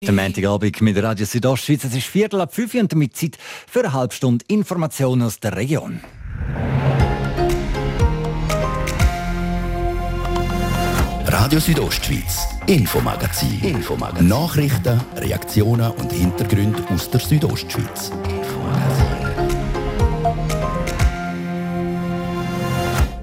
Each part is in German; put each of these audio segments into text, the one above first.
Der Montagabend mit Radio Südostschweiz. Es ist Viertel ab fünf und damit Zeit für eine halbe Stunde Informationen aus der Region. Radio Südostschweiz, Infomagazin. Infomagazin. Nachrichten, Reaktionen und Hintergründe aus der Südostschweiz.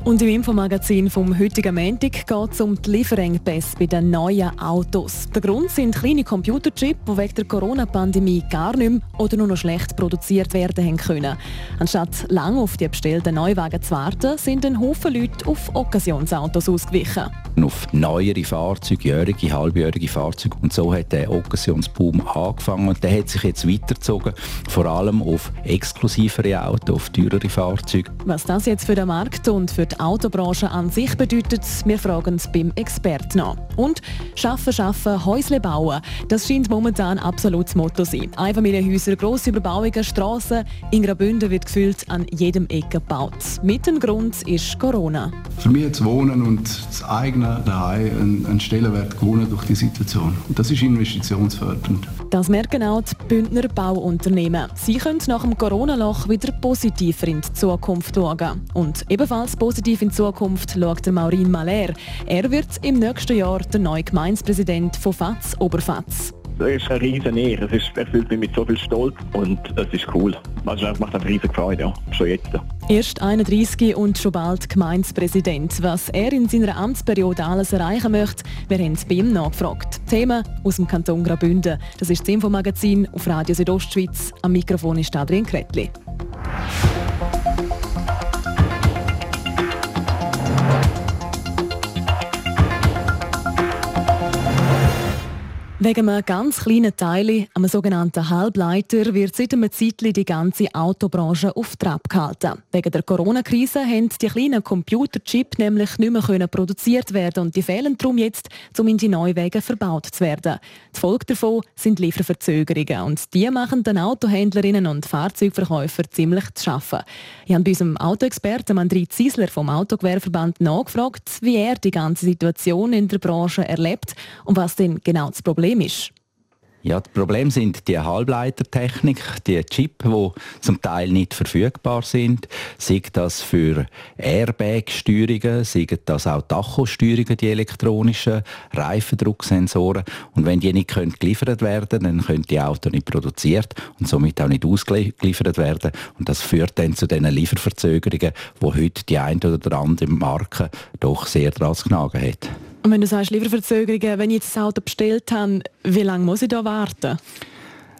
Und im Infomagazin vom heutigen Montag geht es um die Lieferengpässe bei den neuen Autos. Der Grund sind kleine Computerchips, die wegen der Corona-Pandemie gar nicht mehr oder nur noch schlecht produziert werden können. Anstatt lange auf die bestellten Neuwagen zu warten, sind ein Haufen Leute auf Occasionsautos ausgewichen. Auf neuere Fahrzeuge, jährige, halbjährige Fahrzeuge. Und so hat der Occasionsboom angefangen. Und der hat sich jetzt weitergezogen, vor allem auf exklusivere Autos, auf teurere Fahrzeuge. Was das jetzt für den Markt und für die die Autobranche an sich bedeutet, wir fragen es beim Experten nach. Und «Schaffen, schaffen, Häusle bauen», das scheint momentan absolut das Motto zu sein. Einfamilienhäuser, grosse Überbauungen, Strassen, in Graubünden wird gefühlt an jedem Ecke gebaut. Mit dem Grund ist Corona. Für mich das Wohnen und das eigene daheim einen Stellenwert gewonnen durch die Situation. Und das ist investitionsfördernd. Das merken auch die Bündner Bauunternehmen. Sie können nach dem Corona-Loch wieder positiver in die Zukunft schauen. Und ebenfalls positiv Positiv in Zukunft schaut der Maurin Maler. Er wird im nächsten Jahr der neue Gemeindepräsident von FATS Oberfatz. Das ist eine riesen Ehre. Es ist, erfüllt mich mit so viel Stolz und es ist cool. Also es macht eine riesige Freude, ja. schon jetzt. Erst 31 und schon bald Gemeindepräsident. Was er in seiner Amtsperiode alles erreichen möchte, wir haben es bei ihm nachgefragt. Themen aus dem Kanton Graubünden. Das ist das Infomagazin auf Radio Südostschweiz. Am Mikrofon ist Adrian Kretli. Wegen einem ganz kleinen Teil, einem sogenannten Halbleiter, wird seit einem Zeitchen die ganze Autobranche auf Trab gehalten. Wegen der Corona-Krise haben die kleinen Computerchip nämlich nicht mehr produziert werden und die fehlen darum jetzt, um in die Neuwege verbaut zu werden. Die Folge davon sind Lieferverzögerungen und die machen den Autohändlerinnen und Fahrzeugverkäufern ziemlich zu schaffen. Ich habe bei unserem Autoexperten André Ziesler vom Autogewerbeverband nachgefragt, wie er die ganze Situation in der Branche erlebt und was denn genau das Problem Problem ist? Ja, das Problem sind die Halbleitertechnik, die Chip, die zum Teil nicht verfügbar sind. Sei das für Airbag-Steuerungen, sei das auch Tachosteuerungen, die elektronischen Reifendrucksensoren. Und wenn die nicht können geliefert werden dann können die Autos nicht produziert und somit auch nicht ausgeliefert werden. Und das führt dann zu diesen Lieferverzögerungen, wo heute die eine oder andere Marke doch sehr dran zu knagen hat. Und wenn du sagst Lieferverzögerungen, wenn ich jetzt das Auto bestellt habe, wie lange muss ich da warten?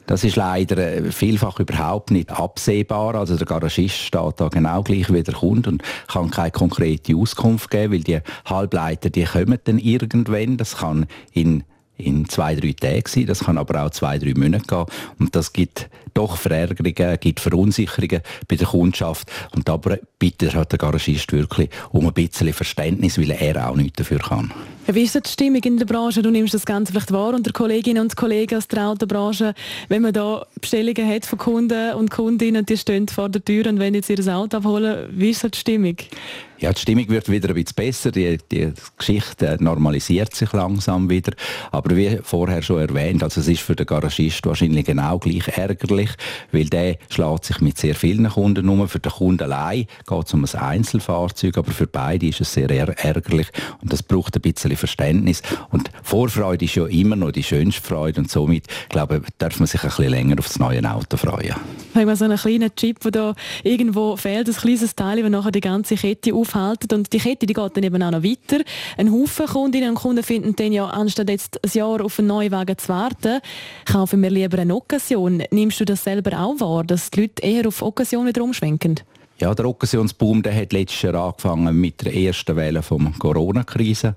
Das ist leider äh, vielfach überhaupt nicht absehbar. Also der Garagist steht da genau gleich wie der Kunde und kann keine konkrete Auskunft geben, weil die Halbleiter, die kommen dann irgendwann. Das kann in in zwei, drei Tagen sein. Das kann aber auch zwei, drei Monate gehen. Und das gibt doch Verärgerungen, gibt Verunsicherungen bei der Kundschaft. Und da bittet hat der Garagist wirklich um ein bisschen Verständnis, weil er auch nichts dafür kann. Wie ist die Stimmung in der Branche? Du nimmst das Ganze vielleicht wahr unter Kolleginnen und Kollegen aus der Autobranche, wenn man da Bestellungen hat von Kunden und Kundinnen, die stehen vor der Tür und wenn jetzt ihr Auto abholen, wie ist die Stimmung? Ja, die Stimmung wird wieder ein bisschen besser, die, die Geschichte normalisiert sich langsam wieder. Aber wie vorher schon erwähnt, also es ist für den Garagist wahrscheinlich genau gleich ärgerlich, weil der schlägt sich mit sehr vielen Kunden um. Für den Kunden allein geht es um ein Einzelfahrzeug, aber für beide ist es sehr ärgerlich und das braucht ein bisschen Verständnis. Und Vorfreude ist ja immer noch die schönste Freude und somit, glaube ich, darf man sich ein bisschen länger auf das neue Auto freuen. Wenn man so einen kleinen Chip, der da irgendwo fehlt, ein kleines Teil, das nachher die ganze Kette auf aufhalten. Und die Kette die geht dann eben auch noch weiter. Ein Haufen Kundinnen und Kunden finden dann ja, anstatt jetzt ein Jahr auf einen neuen Wagen zu warten, kaufen wir lieber eine Occasion. Nimmst du das selber auch wahr, dass die Leute eher auf Occasion wieder umschwenken? Ja, der Occasionsboom der hat letztes Jahr angefangen mit der ersten Welle der Corona-Krise.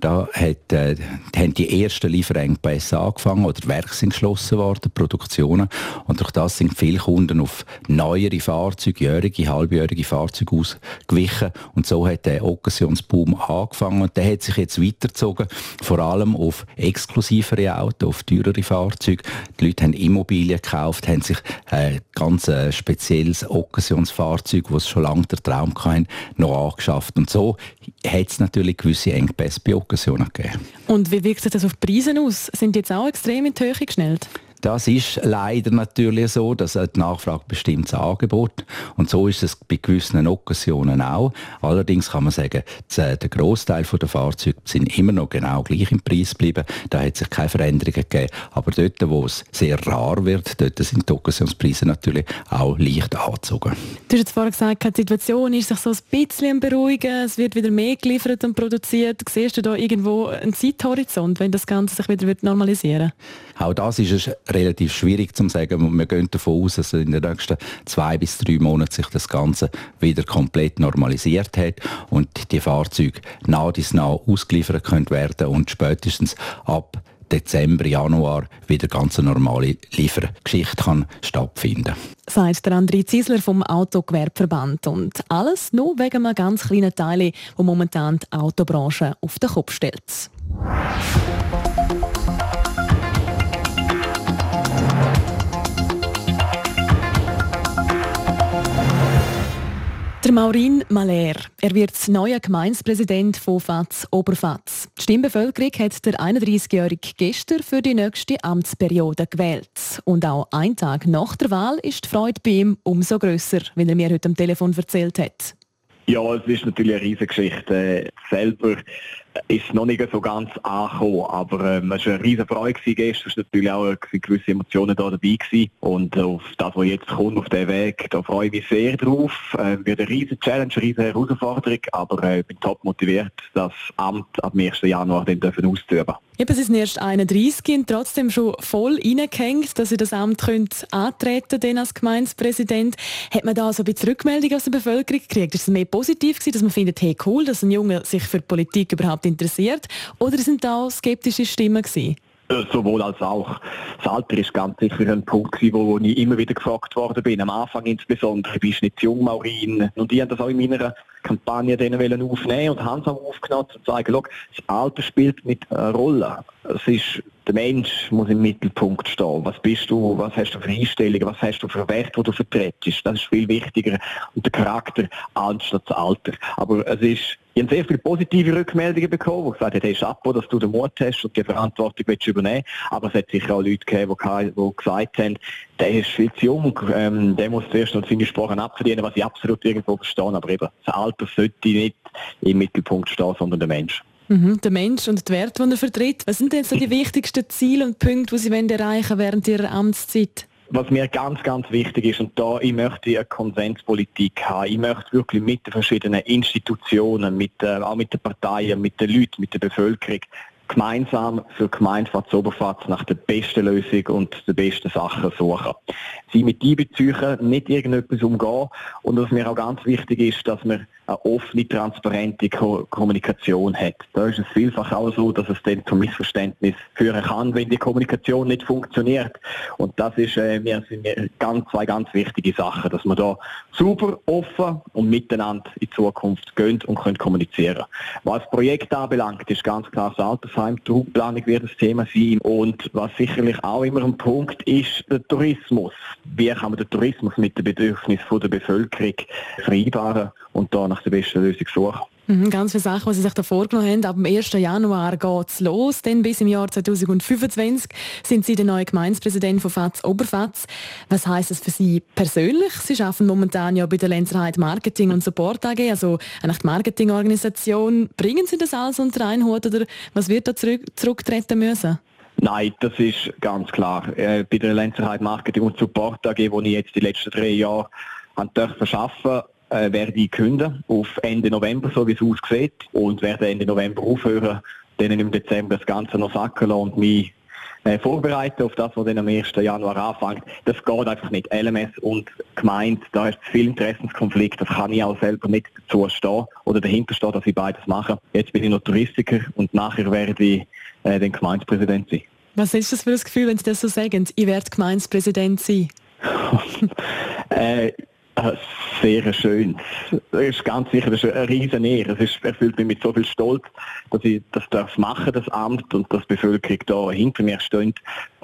Da hat, äh, haben die ersten Lieferengpässe angefangen oder Werke sind geschlossen worden, Produktionen. Und durch das sind viele Kunden auf neuere Fahrzeuge, jährige, halbjährige Fahrzeuge ausgewichen. Und so hat der Occasionsboom angefangen. Und der hat sich jetzt weitergezogen, vor allem auf exklusivere Autos, auf teurere Fahrzeuge. Die Leute haben Immobilien gekauft, haben sich äh, ganz äh, spezielles Occasionsfahrzeug Fahrzeuge, die schon lange der Traum hatten, noch angeschafft. Und so hat es natürlich gewisse Engpässe bei Occasionen gegeben. Und wie wirkt sich das auf die Preise aus? Sind die jetzt auch extrem in die Höhe geschnellt? Das ist leider natürlich so, dass die Nachfrage bestimmt das Angebot und so ist es bei gewissen Occasionen auch. Allerdings kann man sagen, der Großteil der Fahrzeuge sind immer noch genau gleich im Preis geblieben. Da hat sich keine Veränderungen gegeben. Aber dort, wo es sehr rar wird, dort sind die Occasionspreise natürlich auch leicht angezogen. Du hast jetzt vorhin gesagt, die Situation ist sich so ein bisschen beruhigen. Es wird wieder mehr geliefert und produziert. Siehst du da irgendwo einen Zeithorizont, wenn das Ganze sich wieder normalisieren wird? Auch das ist relativ schwierig zu sagen. Wir gehen davon aus, dass in den nächsten zwei bis drei Monaten sich das Ganze wieder komplett normalisiert hat und die Fahrzeuge nah bis nah ausgeliefert können werden und spätestens ab Dezember, Januar wieder ganz eine normale Liefergeschichte kann stattfinden Sagt der André Ziesler vom Autogewerbverband. Und alles nur wegen einem ganz kleinen Teil, wo momentan die Autobranche auf den Kopf stellt. Der Maurin Maler. Er wird neuer Gemeinspräsident von FAZ Oberfatz. Die Stimmbevölkerung hat der 31-Jährige gestern für die nächste Amtsperiode gewählt. Und auch ein Tag nach der Wahl ist die Freude bei ihm umso grösser, wie er mir heute am Telefon erzählt hat. Ja, es ist natürlich eine riesige Geschichte. Selber ist noch nicht so ganz angekommen, aber ähm, es war eine riesige Freude gestern, es natürlich auch gewisse Emotionen da dabei gewesen. und auf das, was jetzt kommt, auf den Weg, da freue ich mich sehr drauf. Äh, wird eine riesige Challenge, eine riesige Herausforderung, aber äh, ich bin top motiviert, das Amt ab dem 1. Januar dann auszuüben. Eben, Sie sind erst 31 und trotzdem schon voll reingehängt, dass Sie das Amt könnt antreten könnt als Gemeindepräsident. Hat man da so ein bisschen Rückmeldung aus der Bevölkerung gekriegt? Ist es mehr positiv gewesen, dass man findet, hey cool, dass ein Junge sich für Politik überhaupt interessiert? Oder sind da auch skeptische Stimmen gewesen? Äh, sowohl als auch. Das Alter ist ganz sicher ein Punkt, wo, wo ich immer wieder gefragt worden bin. Am Anfang insbesondere, bist du nicht jung, Maurin? Und ich habe das auch in meiner Kampagne denen aufnehmen und haben auch aufgenommen, zu sagen, das Alter spielt nicht eine Rolle. Es ist, der Mensch muss im Mittelpunkt stehen. Was bist du, was hast du für Einstellungen, was hast du für Werte, die du vertrittst? Das ist viel wichtiger. Und der Charakter anstatt das Alter. Aber es ist ich habe sehr viele positive Rückmeldungen bekommen, die gesagt haben, hey Chapeau, dass du den Mut hast und die Verantwortung willst übernehmen Aber es hat sicher auch Leute gegeben, die gesagt haben, der ist viel zu jung, ähm, der muss zuerst noch seine Sprachen abverdienen, was ich absolut irgendwo verstehe. Aber eben, das Alter sollte nicht im Mittelpunkt stehen, sondern der Mensch. Mhm, der Mensch und die Werte, die er vertritt. Was sind denn so die wichtigsten Ziele und Punkte, die Sie erreichen während Ihrer Amtszeit? was mir ganz, ganz wichtig ist, und da ich möchte eine Konsenspolitik haben, ich möchte wirklich mit den verschiedenen Institutionen, mit, äh, auch mit den Parteien, mit den Leuten, mit der Bevölkerung gemeinsam für Gemeindefatz Oberfatz nach der besten Lösung und der besten Sachen suchen. Sie mit einbeziehen, nicht irgendetwas umgehen und was mir auch ganz wichtig ist, dass man eine offene, transparente Ko Kommunikation hat. Da ist es vielfach auch so, dass es dann zu Missverständnis führen kann, wenn die Kommunikation nicht funktioniert. Und das ist äh, mir, sind mir ganz, zwei ganz wichtige Sachen, dass man da super, offen und miteinander in Zukunft gehen und können kommunizieren. Was das Projekt anbelangt, ist ganz klar das Altersheim, die Raumplanung wird das Thema sein und was sicherlich auch immer ein Punkt ist, der Tourismus. Wie kann man den Tourismus mit den Bedürfnissen der Bevölkerung vereinbaren und da nach der besten Lösung suchen. Mhm, ganz viele Sachen, die Sie sich da vorgenommen haben. Ab dem 1. Januar geht es los. Dann bis im Jahr 2025 sind Sie der neue Gemeindepräsident von FAZ Oberfatz. Was heisst das für Sie persönlich? Sie arbeiten momentan ja bei der Lenzerheit Marketing und Support AG, also eine Marketingorganisation. Bringen Sie das alles unter einen Hut oder was wird da zurück, zurücktreten müssen? Nein, das ist ganz klar. Äh, bei der Lenzerheit Marketing und Support AG, wo ich jetzt die letzten drei Jahre an arbeiten äh, werde ich künden auf Ende November, so wie es aussieht, und werde Ende November aufhören, dann im Dezember das Ganze noch sacken und mich äh, vorbereiten auf das, was dann am 1. Januar anfängt. Das geht einfach nicht. LMS und gemeint, da ist viel Interessenskonflikt, das kann ich auch selber nicht dazu stehen oder dahinter stehen, dass ich beides mache. Jetzt bin ich noch Touristiker und nachher werde ich äh, den Gemeindepräsident sein. Was ist das für ein Gefühl, wenn Sie das so sagen? Ich werde Gemeindepräsident sein? äh, äh, sehr schön. Das ist ganz sicher das ist eine riesen Ehre. Es ist, erfüllt mich mit so viel Stolz, dass ich das darf machen, das Amt, und dass die Bevölkerung da hinter mir steht.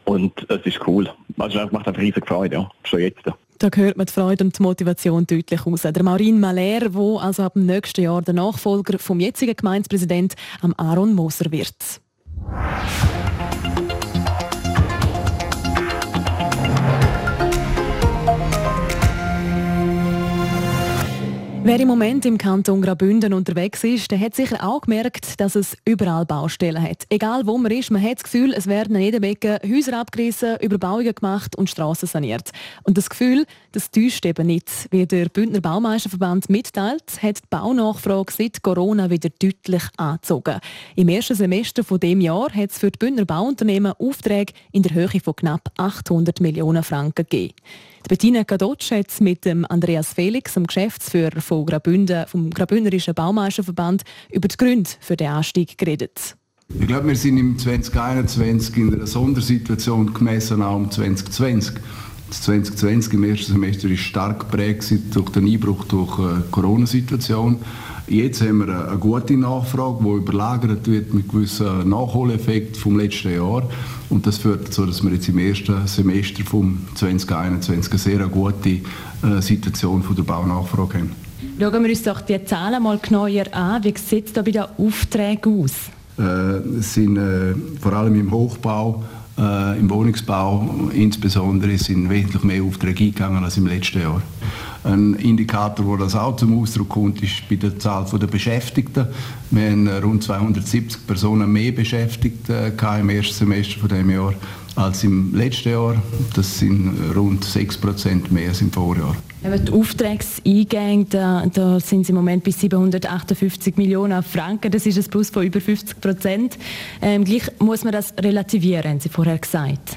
Und es ist cool. Also, es macht eine riesige Freude, ja. schon jetzt. Da hört man die Freude und die Motivation deutlich aus. Der Marin Maler, der also ab dem nächsten Jahr der Nachfolger vom jetzigen Gemeindepräsident Aaron Moser wird. Wer im Moment im Kanton Graubünden unterwegs ist, der hat sicher auch gemerkt, dass es überall Baustellen hat. Egal wo man ist, man hat das Gefühl, es werden in jedem Ecke Häuser abgerissen, Überbauungen gemacht und Straßen saniert. Und das Gefühl, das täuscht eben nicht. Wie der Bündner Baumeisterverband mitteilt, hat die Baunachfrage seit Corona wieder deutlich angezogen. Im ersten Semester von dem Jahr hat es für die Bündner Bauunternehmen Aufträge in der Höhe von knapp 800 Millionen Franken gegeben. Die Bettina Kadotsch hat mit dem Andreas Felix, dem Geschäftsführer vom, Graubünden, vom Graubünderischen Baumeisterverband, über die Gründe für den Anstieg geredet. Ich glaube, wir sind im 2021 in einer Sondersituation gemessen auch um 2020. Das 2020 im ersten Semester ist stark geprägt durch den Einbruch durch die äh, Corona-Situation. Jetzt haben wir eine gute Nachfrage, die überlagert wird mit gewissen Nachholeffekten vom letzten Jahr. Und das führt dazu, dass wir jetzt im ersten Semester vom 2021 eine sehr gute äh, Situation von der Baunachfrage haben. Schauen wir uns doch die Zahlen mal genauer an. Wie sieht es da bei den Aufträgen aus? Äh, es sind äh, vor allem im Hochbau äh, Im Wohnungsbau insbesondere sind wesentlich mehr Aufträge eingegangen als im letzten Jahr. Ein Indikator, wo das auch zum Ausdruck kommt, ist bei der Zahl der Beschäftigten. Wir haben rund 270 Personen mehr Beschäftigte im ersten Semester von dem Jahr als im letzten Jahr. Das sind rund 6 Prozent mehr als im Vorjahr. Die Auftragseingänge, da, da sind sie im Moment bis 758 Millionen Franken. Das ist ein Plus von über 50 Prozent. Ähm, gleich muss man das relativieren, haben Sie vorher gesagt.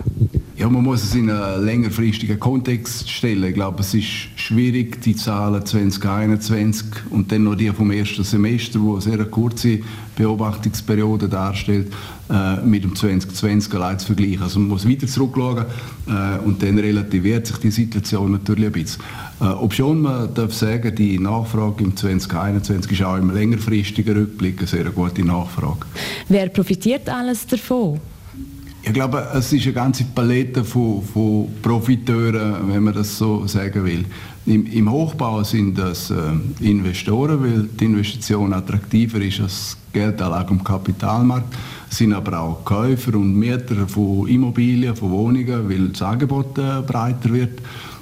Ja, man muss es in einen längerfristigen Kontext stellen. Ich glaube, es ist schwierig, die Zahlen 2021 und dann noch die vom ersten Semester, wo eine sehr kurze Beobachtungsperiode darstellt, äh, mit dem 2020 allein zu vergleichen. Also man muss weiter zurückschauen äh, und dann relativiert sich die Situation natürlich ein bisschen. Äh, obschon man darf sagen, die Nachfrage im 2021 ist auch im längerfristigen Rückblick eine sehr gute Nachfrage. Wer profitiert alles davon? Ich glaube, es ist eine ganze Palette von, von Profiteuren, wenn man das so sagen will. Im, im Hochbau sind das äh, Investoren, weil die Investition attraktiver ist als Geldanlage am Kapitalmarkt. Es sind aber auch Käufer und Mieter von Immobilien, von Wohnungen, weil das Angebot äh, breiter wird.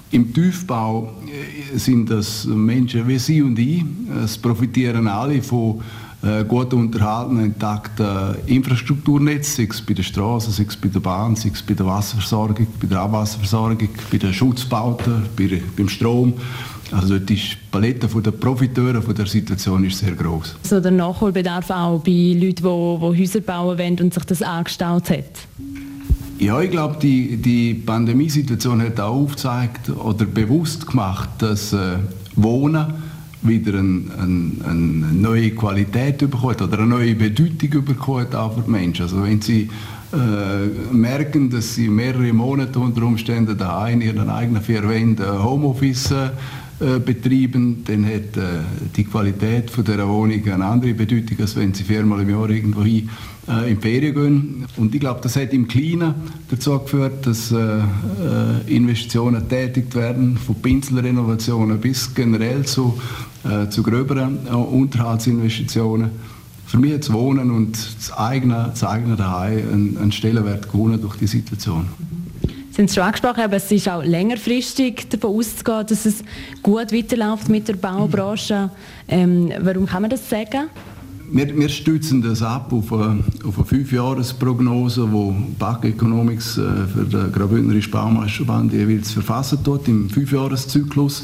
Im Tiefbau äh, sind das Menschen wie Sie und ich. Es profitieren alle von äh, gut unterhaltenen, intakten Infrastrukturnetz, sei es bei der Straße, sei es bei der Bahn, sei es bei der Wasserversorgung, bei der Abwasserversorgung, bei den Schutzbauten, bei, beim Strom. Also die Palette der Profiteure von der Situation ist sehr groß. So der Nachholbedarf auch bei Leuten, die, die Häuser bauen wollen und sich das angestaut hat? Ja, ich glaube, die, die Pandemiesituation hat auch aufgezeigt oder bewusst gemacht, dass äh, Wohnen wieder ein, ein, eine neue Qualität bekommt oder eine neue Bedeutung bekommt auch für die Menschen. Also wenn sie äh, merken, dass sie mehrere Monate unter Umständen daheim in ihren eigenen vier Wänden Homeoffice äh, betrieben, dann hat äh, die Qualität von der Wohnung eine andere Bedeutung, als wenn sie viermal im Jahr irgendwo hin äh, in Ferien gehen. Und ich glaube, das hat im Kleinen dazu geführt, dass äh, äh, Investitionen tätigt werden, von Pinselrenovationen bis generell zu, zu gröberen Unterhaltsinvestitionen. Für mich hat das Wohnen und das eigene, das eigene Daheim einen, einen Stellenwert gewonnen durch die Situation. Haben es schon angesprochen, aber es ist auch längerfristig davon auszugehen, dass es gut weiterläuft mit der Baubranche. Ähm, warum kann man das sagen? Wir, wir stützen das ab auf eine, auf eine Fünfjahresprognose, die BAC Economics äh, für den Graubündnerischen Baumeisterband jeweils verfassen tut, im Fünfjahreszyklus.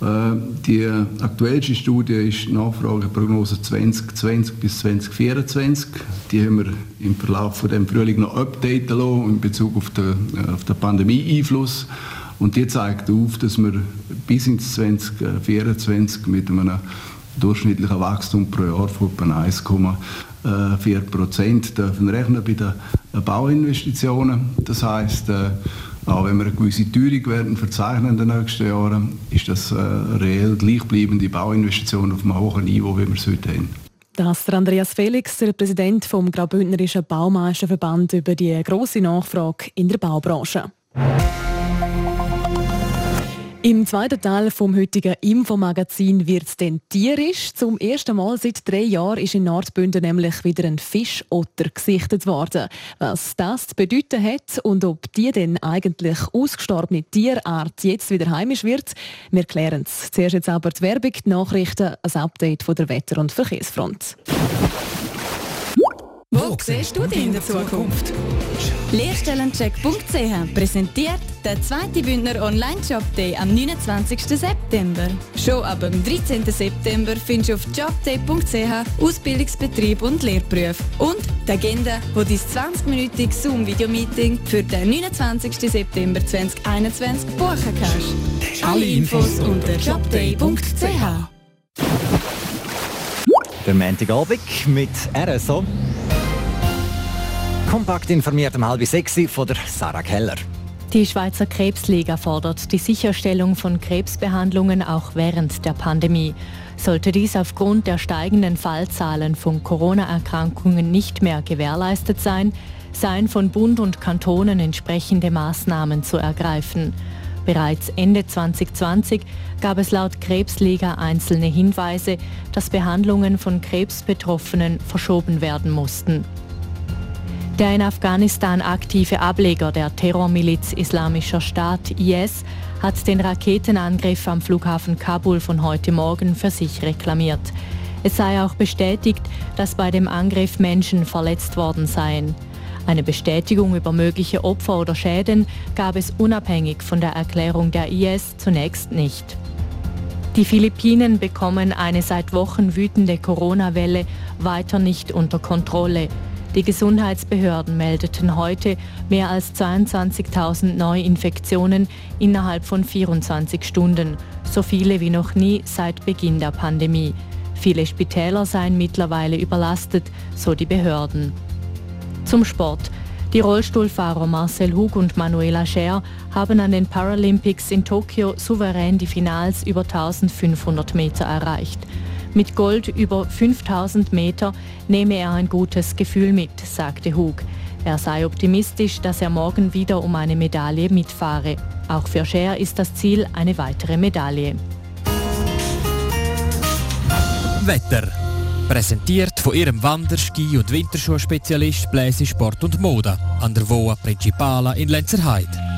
Äh, die aktuellste Studie ist die Nachfrageprognose 2020 bis 2024. Die haben wir im Verlauf von dem Frühling noch updaten lassen in Bezug auf den, äh, auf den Pandemie-Einfluss. Und die zeigt auf, dass wir bis ins 2024 mit einem durchschnittlichen Wachstum pro Jahr von etwa 1,4 Prozent dürfen rechnen bei den Bauinvestitionen. Das heißt, äh, auch wenn wir eine gewisse Teuerung werden verzeichnen in den nächsten Jahren, ist das äh, reell gleichbleibende Bauinvestitionen auf einem hohen Niveau, wie wir es heute haben. Das ist Andreas Felix, der Präsident vom Graubündnerischen Baumeisterverband, über die große Nachfrage in der Baubranche. Im zweiten Teil vom heutigen Infomagazin wird es dann tierisch. Zum ersten Mal seit drei Jahren ist in Nordbünden nämlich wieder ein Fischotter gesichtet worden. Was das zu bedeuten hat und ob die denn eigentlich ausgestorbene Tierart jetzt wieder heimisch wird, wir klären es. Zuerst jetzt aber die Werbung, die Nachrichten, ein Update von der Wetter- und Verkehrsfront. Wo siehst du dich in der Zukunft? Lehrstellencheck.ch präsentiert den zweiten Bündner Online-Job Day am 29. September. Schon ab dem 13. September findest du auf jobday.ch Ausbildungsbetrieb und Lehrberufe und die Agenda, wo dein 20-minütiges Zoom-Video-Meeting für den 29. September 2021 buchen kannst. Alle Infos unter jobday.ch. Der Montagabend mit RSO. Kompakt informiert um halb sechs von der Sarah Keller. Die Schweizer Krebsliga fordert die Sicherstellung von Krebsbehandlungen auch während der Pandemie. Sollte dies aufgrund der steigenden Fallzahlen von Corona-Erkrankungen nicht mehr gewährleistet sein, seien von Bund und Kantonen entsprechende Maßnahmen zu ergreifen. Bereits Ende 2020 gab es laut Krebsliga einzelne Hinweise, dass Behandlungen von Krebsbetroffenen verschoben werden mussten. Der in Afghanistan aktive Ableger der Terrormiliz Islamischer Staat IS hat den Raketenangriff am Flughafen Kabul von heute Morgen für sich reklamiert. Es sei auch bestätigt, dass bei dem Angriff Menschen verletzt worden seien. Eine Bestätigung über mögliche Opfer oder Schäden gab es unabhängig von der Erklärung der IS zunächst nicht. Die Philippinen bekommen eine seit Wochen wütende Corona-Welle weiter nicht unter Kontrolle. Die Gesundheitsbehörden meldeten heute mehr als 22.000 Neuinfektionen innerhalb von 24 Stunden, so viele wie noch nie seit Beginn der Pandemie. Viele Spitäler seien mittlerweile überlastet, so die Behörden. Zum Sport. Die Rollstuhlfahrer Marcel Hug und Manuela Scher haben an den Paralympics in Tokio souverän die Finals über 1500 Meter erreicht. Mit Gold über 5000 Meter nehme er ein gutes Gefühl mit, sagte Hug. Er sei optimistisch, dass er morgen wieder um eine Medaille mitfahre. Auch für Scher ist das Ziel eine weitere Medaille. Wetter. Präsentiert von ihrem Wander-, Ski- und Winterschuhspezialist Bläse Sport und Mode an der Voa Principala in Lenzerheide.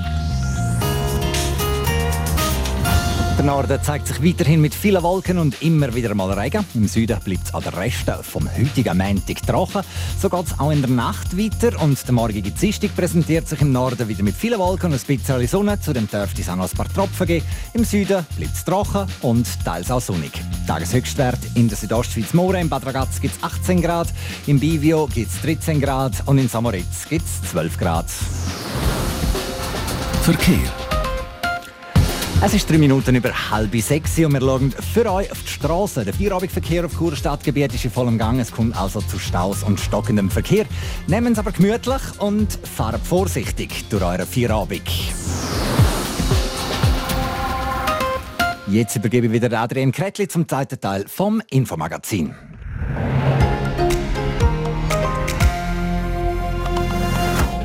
Der Norden zeigt sich weiterhin mit vielen Wolken und immer wieder mal Regen. Im Süden bleibt es an den Resten vom heutigen Montag trocken. So geht es auch in der Nacht weiter und der morgige Dienstag präsentiert sich im Norden wieder mit vielen Wolken und ein bisschen Sonne. Zudem dürfte es auch noch ein paar Tropfen geben. Im Süden bleibt es trocken und teils auch sonnig. Tageshöchstwert in der Südostschweiz Moore, in Bad Ragaz gibt es 18 Grad, im Bivio gibt es 13 Grad und in Samoritz gibt es 12 Grad. Verkehr. Es ist drei Minuten über halb sechs und wir schauen für euch auf die Straße. Der Feierabendverkehr auf Churer Stadtgebiet ist in vollem Gang. Es kommt also zu Staus und stockendem Verkehr. Nehmen es aber gemütlich und fahren vorsichtig durch euren Feierabend. Jetzt übergebe ich wieder Adrian Kretli zum zweiten Teil vom Infomagazin.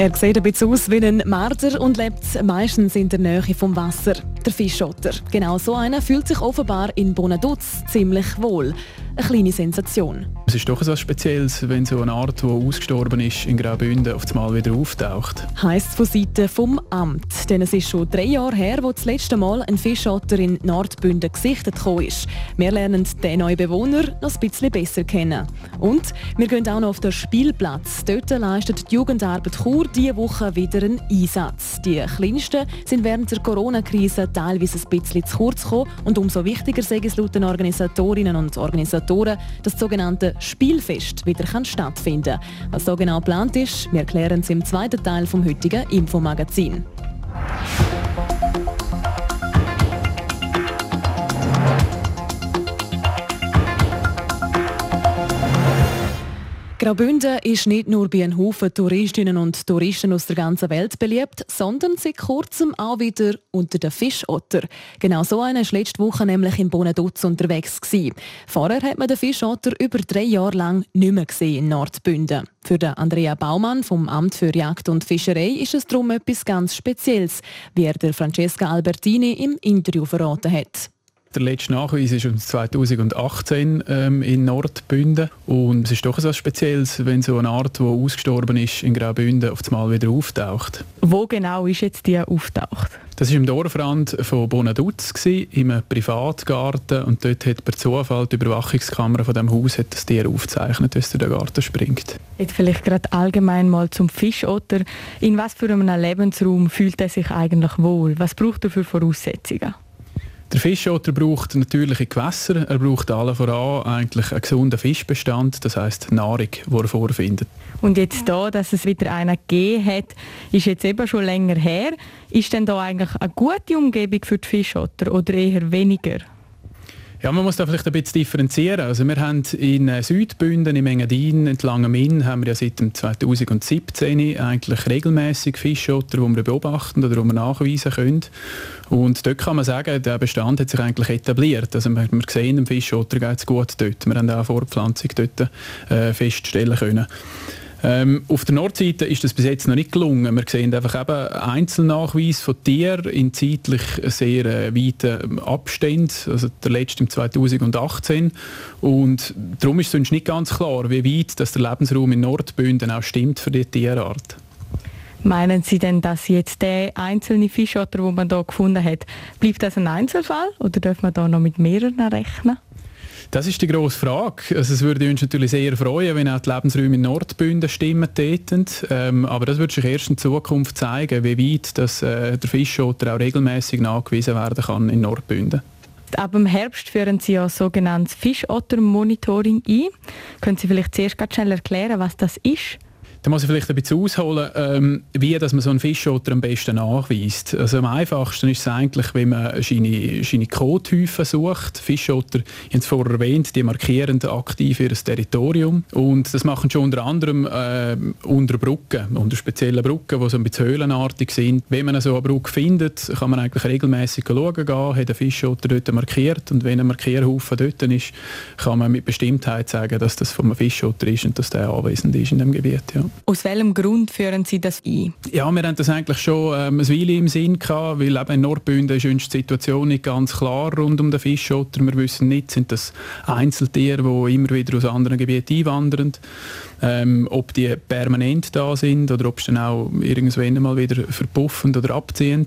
Er sieht ein bisschen aus wie ein Marder und lebt meistens in der Nähe vom Wasser. Der Fischotter. Genau so einer fühlt sich offenbar in Bonaduz ziemlich wohl. Eine kleine Sensation. Es ist doch etwas Spezielles, wenn so eine Art, die ausgestorben ist, in Graubünden auf einmal wieder auftaucht. Heisst von Seiten vom Amt. Denn es ist schon drei Jahre her, wo das letzte Mal ein Fischotter in Nordbünden gesichtet ist. Wir lernen den neuen Bewohner noch ein bisschen besser kennen. Und wir gehen auch noch auf den Spielplatz. Dort leistet die Jugendarbeit Chur diese Woche wieder einen Einsatz. Die Kleinsten sind während der Corona-Krise teilweise ein bisschen zu kurz gekommen. Und umso wichtiger sagen es laut den Organisatorinnen und Organisatoren, dass das sogenannte Spielfest wieder stattfinden kann. Was so genau geplant ist, wir klären es im zweiten Teil vom heutigen Infomagazin. Graubünden ist nicht nur bei einem Haufen Touristinnen und Touristen aus der ganzen Welt beliebt, sondern seit kurzem auch wieder unter den Fischotter. Genau so einer war letzte Woche nämlich in Bonaduz unterwegs. Gewesen. Vorher hat man den Fischotter über drei Jahre lang nicht mehr gesehen in Nordbünden. Für den Andrea Baumann vom Amt für Jagd und Fischerei ist es darum etwas ganz Spezielles, wie er der Francesca Albertini im Interview verraten hat. Der letzte Nachweis ist 2018 ähm, in Nordbünden und es ist doch etwas Spezielles, wenn so eine Art, die ausgestorben ist, in Graubünden auf einmal wieder auftaucht. Wo genau ist jetzt die auftaucht? Das war im Dorfrand von Bonaduz, in einem Privatgarten und dort hat per Zufall die Überwachungskamera von dem Haus hat das Tier aufgezeichnet, dass der Garten springt. Jetzt vielleicht gerade allgemein mal zum Fischotter. In was für einem Lebensraum fühlt er sich eigentlich wohl? Was braucht er für Voraussetzungen? Der Fischotter braucht natürliche Gewässer. Er braucht alle voran eigentlich einen gesunden Fischbestand, das heißt Nahrung, die er vorfindet. Und jetzt da, dass es wieder einen gegeben hat, ist jetzt eben schon länger her. Ist denn da eigentlich eine gute Umgebung für die Fischotter oder eher weniger? Ja, man muss da vielleicht ein bisschen differenzieren. Also wir haben in äh, Südbünden, im Engadin, entlang am Inn, haben wir ja seit 2017 eigentlich regelmäßig Fischotter, die wir beobachten oder die wir nachweisen können. Und dort kann man sagen, der Bestand hat sich eigentlich etabliert. Also wir, wir sehen, dem Fischotter geht es gut dort. Wir haben auch Fortpflanzung dort äh, feststellen können. Ähm, auf der Nordseite ist das bis jetzt noch nicht gelungen. Wir sehen einfach eben Einzelnachweis von Tieren in zeitlich sehr äh, weiten Abständen, also der letzte im 2018. Und darum ist sonst nicht ganz klar, wie weit dass der Lebensraum in Nordbünden auch stimmt für die Tierart. Meinen Sie denn, dass jetzt der einzelne Fischotter, den man da gefunden hat, bleibt das ein Einzelfall oder dürfen wir da noch mit mehreren rechnen? Das ist die grosse Frage. Also es würde uns natürlich sehr freuen, wenn auch die Lebensräume in Nordbünden stimmen täten. Ähm, aber das wird sich erst in Zukunft zeigen, wie weit das, äh, der Fischotter auch regelmäßig nachgewiesen werden kann in Nordbünden. Ab dem Herbst führen Sie ja sogenanntes Fischotter-Monitoring ein. Können Sie vielleicht zuerst ganz schnell erklären, was das ist? Da muss ich vielleicht ein bisschen ausholen, ähm, wie dass man so einen Fischotter am besten nachweist. Also am einfachsten ist es eigentlich, wenn man seine, seine Kothäufen sucht. Fischotter, ich habe es vorher erwähnt, die markieren aktiv ihr Territorium. Und das machen schon unter anderem äh, unter Brücken, unter speziellen Brücken, die so ein bisschen höhlenartig sind. Wenn man so eine Brücke findet, kann man eigentlich regelmäßig schauen gehen, hat der Fischotter dort markiert und wenn ein Markierhaufen dort ist, kann man mit Bestimmtheit sagen, dass das vom Fischotter ist und dass der anwesend ist in dem Gebiet. Ja. Aus welchem Grund führen Sie das ein? Ja, wir haben das eigentlich schon ähm, ein Weile im Sinn gehabt, weil eben in Nordbünden ist uns die Situation nicht ganz klar rund um den Fischotter. Wir wissen nicht, sind das Einzeltiere, die immer wieder aus anderen Gebieten einwandern ähm, ob die permanent da sind oder ob sie dann auch irgendwann mal wieder verpuffen oder abziehen.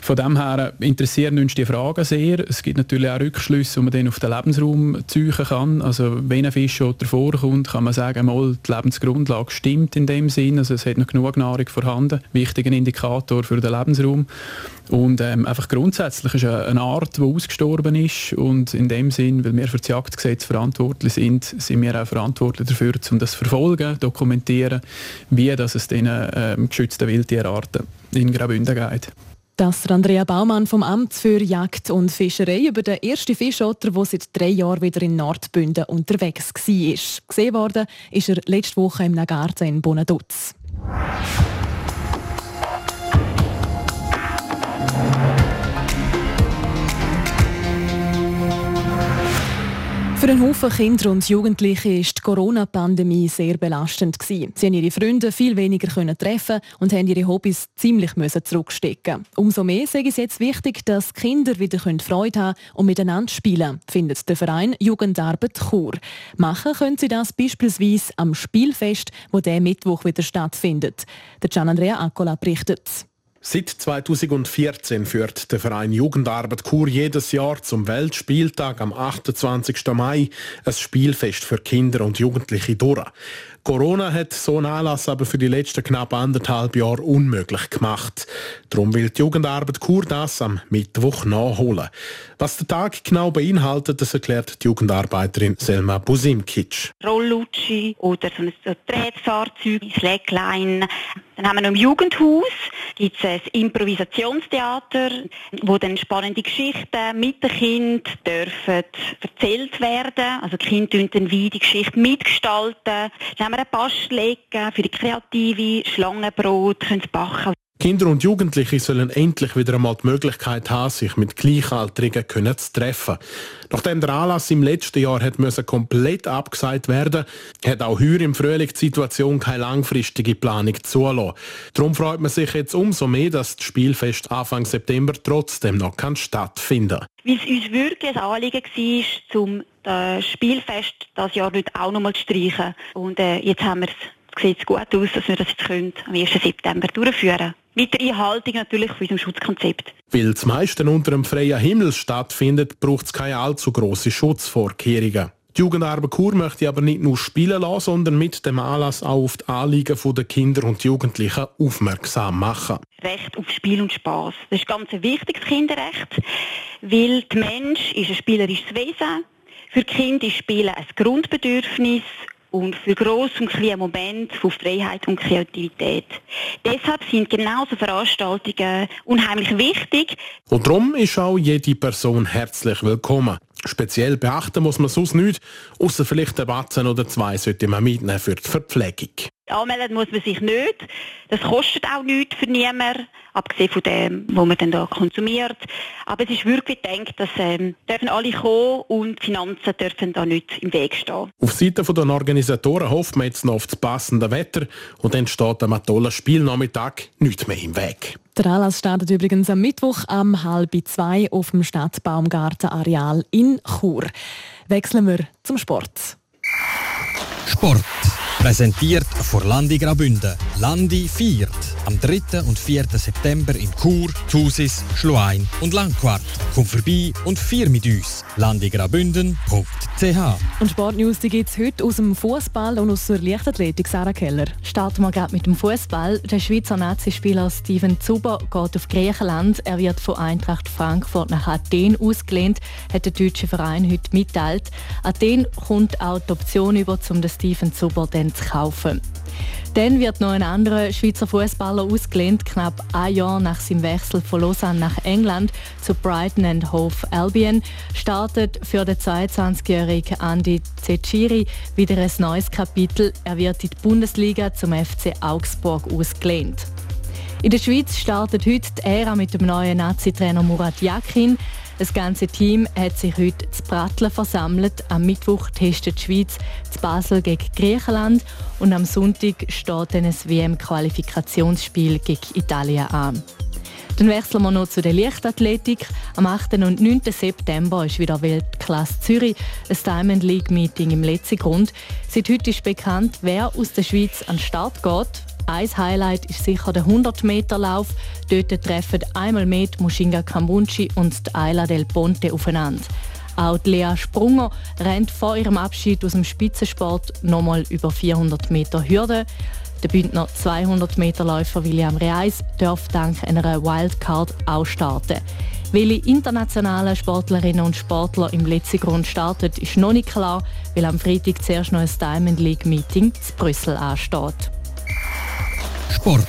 Von dem her interessieren uns die Fragen sehr. Es gibt natürlich auch Rückschlüsse, die man dann auf den Lebensraum ziehen kann. Also wenn ein Fischotter vorkommt, kann man sagen, mal, die Lebensgrundlage stimmt in dem Sinn. Also es hat noch genug Nahrung vorhanden. Wichtiger Indikator für den Lebensraum. Und ähm, einfach grundsätzlich ist eine Art, die ausgestorben ist und in dem Sinn, weil wir für das Jagdgesetz verantwortlich sind, sind wir auch verantwortlich dafür, um das zu verfolgen, dokumentieren, wie das es den ähm, geschützten Wildtierarten in Graubünden geht. Das Andrea Baumann vom Amt für Jagd und Fischerei über den ersten Fischotter, der seit drei Jahren wieder in Nordbünden unterwegs war. Gesehen worden ist er letzte Woche im Garten in Bonaduz. Für einen Haufen Kinder und Jugendliche war die Corona-Pandemie sehr belastend. Sie haben ihre Freunde viel weniger treffen und haben ihre Hobbys ziemlich zurückstecken. Umso mehr ich es jetzt wichtig, dass Kinder wieder Freude haben und miteinander spielen, findet der Verein Jugendarbeit Chur. Machen können sie das beispielsweise am Spielfest, wo der Mittwoch wieder stattfindet. Der Gian Andrea Accola berichtet. Seit 2014 führt der Verein Jugendarbeit Kur jedes Jahr zum Weltspieltag am 28. Mai ein Spielfest für Kinder und Jugendliche durch. Corona hat so einen Anlass aber für die letzten knapp anderthalb Jahre unmöglich gemacht. Darum will die Jugendarbeit Kur das am Mittwoch nachholen. Was der Tag genau beinhaltet, das erklärt die Jugendarbeiterin Selma Busimkic. Rollucci oder so ein Tretfahrzeug, Slackline. Dann haben wir noch im Jugendhaus gibt ein Improvisationstheater, wo dann spannende Geschichten mit den Kindern dürfen erzählt werden. Also die Kinder dürfen dann wie die Geschichte mitgestalten. Dann haben wir einen legen für die Kreative, Schlangenbrot, können backen. Kinder und Jugendliche sollen endlich wieder einmal die Möglichkeit haben, sich mit Gleichaltrigen zu treffen. Nachdem der Anlass im letzten Jahr hat komplett abgesagt werden, hat auch heuer im Frühling die Situation keine langfristige Planung zulassen. Darum freut man sich jetzt umso mehr, dass das Spielfest Anfang September trotzdem noch kann stattfinden. Weil es uns wirklich ein Anliegen war, um das Spielfest das Jahr nicht auch noch mal zu streichen. Und äh, jetzt haben wir es sieht gut aus, dass wir das jetzt können, am 1. September durchführen können. Mit der Einhaltung natürlich von unserem Schutzkonzept. Weil das meiste unter dem freien Himmel stattfindet, braucht es keine allzu grosse Schutzvorkehrungen. Die Jugendarbeit Kur möchte aber nicht nur spielen lassen, sondern mit dem Anlass auch auf die Anliegen der Kinder und Jugendlichen aufmerksam machen. Recht auf Spiel und Spaß. Das ist ganz ein wichtiges Kinderrecht, weil der Mensch ist ein spielerisches Wesen. Für Kinder ist Spielen ein Grundbedürfnis und für gross und kleine Momente von Freiheit und Kreativität. Deshalb sind genauso Veranstaltungen unheimlich wichtig. Und darum ist auch jede Person herzlich willkommen. Speziell beachten muss man sonst nicht, außer vielleicht ein Batzen oder zwei sollte man mitnehmen für die Verpflegung. Anmelden muss man sich nicht. Das kostet auch nichts für niemanden, abgesehen von dem, was man dann da konsumiert. Aber es ist wirklich gedacht, dass ähm, dürfen alle kommen und die Finanzen dürfen da nicht im Weg stehen. Auf Seite der Organisatoren hofft man jetzt noch auf das passende Wetter und dann steht am tollen Spielnachmittag nichts mehr im Weg. Der Anlass startet übrigens am Mittwoch am halb zwei auf dem Stadtbaumgartenareal in Chur. Wechseln wir zum Sport. Sport. Präsentiert von Landi Graubünden. Landi feiert am 3. und 4. September in Chur, Thusis, Schluein und Langquart. Komm vorbei und feier mit uns. landigraubünden.ch Und Sportnews gibt es heute aus dem Fußball und aus der Leichtathletik, Sarah Keller. Starten wir gerade mit dem Fußball. Der Schweizer Nazispieler Steven Zuber geht auf Griechenland. Er wird von Eintracht Frankfurt nach Athen ausgelehnt, hat der deutsche Verein heute mitteilt. Athen kommt auch die Option über, um den Steven Zuber dann zu kaufen. Dann wird noch ein anderer Schweizer Fußballer ausgelehnt, knapp ein Jahr nach seinem Wechsel von Lausanne nach England zu Brighton and Hove Albion. Startet für den 22-jährigen Andy Cecchiri wieder ein neues Kapitel. Er wird in die Bundesliga zum FC Augsburg ausgelehnt. In der Schweiz startet heute die Ära mit dem neuen Nazi-Trainer Murat Yakin. Das ganze Team hat sich heute zu Pratteln versammelt. Am Mittwoch testet die Schweiz zu Basel gegen Griechenland und am Sonntag steht dann ein WM-Qualifikationsspiel gegen Italien an. Dann wechseln wir noch zu der Leichtathletik. Am 8. und 9. September ist wieder Weltklasse Zürich, ein Diamond League Meeting im letzten Grund. Seit heute ist bekannt, wer aus der Schweiz an den Start geht. Ein Highlight ist sicher der 100-Meter-Lauf. Dort treffen einmal mehr die Mushinga Kambunchi und Ayla del Ponte aufeinander. Auch Lea Sprunger rennt vor ihrem Abschied aus dem Spitzensport nochmal über 400 Meter Hürde. Der Bündner 200 Meter Läufer William Reis darf dank einer Wildcard auch starten. Welche internationalen Sportlerinnen und Sportler im letzten Grund startet, ist noch nicht klar, weil am Freitag zuerst noch ein Diamond League Meeting in Brüssel ansteht. Sport.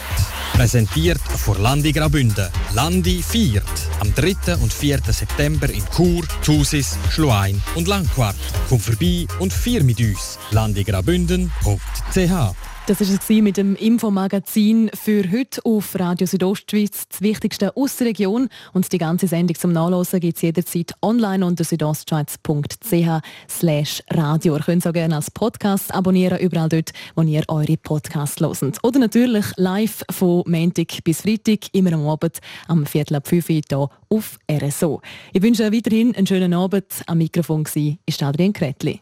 Präsentiert von Landi Graubünden. Landi feiert am 3. und 4. September in Chur, Thusis, Schluein und Langquart. Komm vorbei und feier mit uns. landigraubünden.ch das war es mit dem Infomagazin für heute auf Radio Südostschweiz, das Wichtigste aus der Region. Und die ganze Sendung zum Nachlesen gibt es jederzeit online unter südostschweiz.ch radio. Ihr könnt es auch gerne als Podcast abonnieren, überall dort, wo ihr eure Podcasts hört. Oder natürlich live von Montag bis Freitag, immer am Abend, am Viertel ab 5 Uhr hier auf RSO. Ich wünsche weiterhin einen schönen Abend. Am Mikrofon war Adrian Kretli.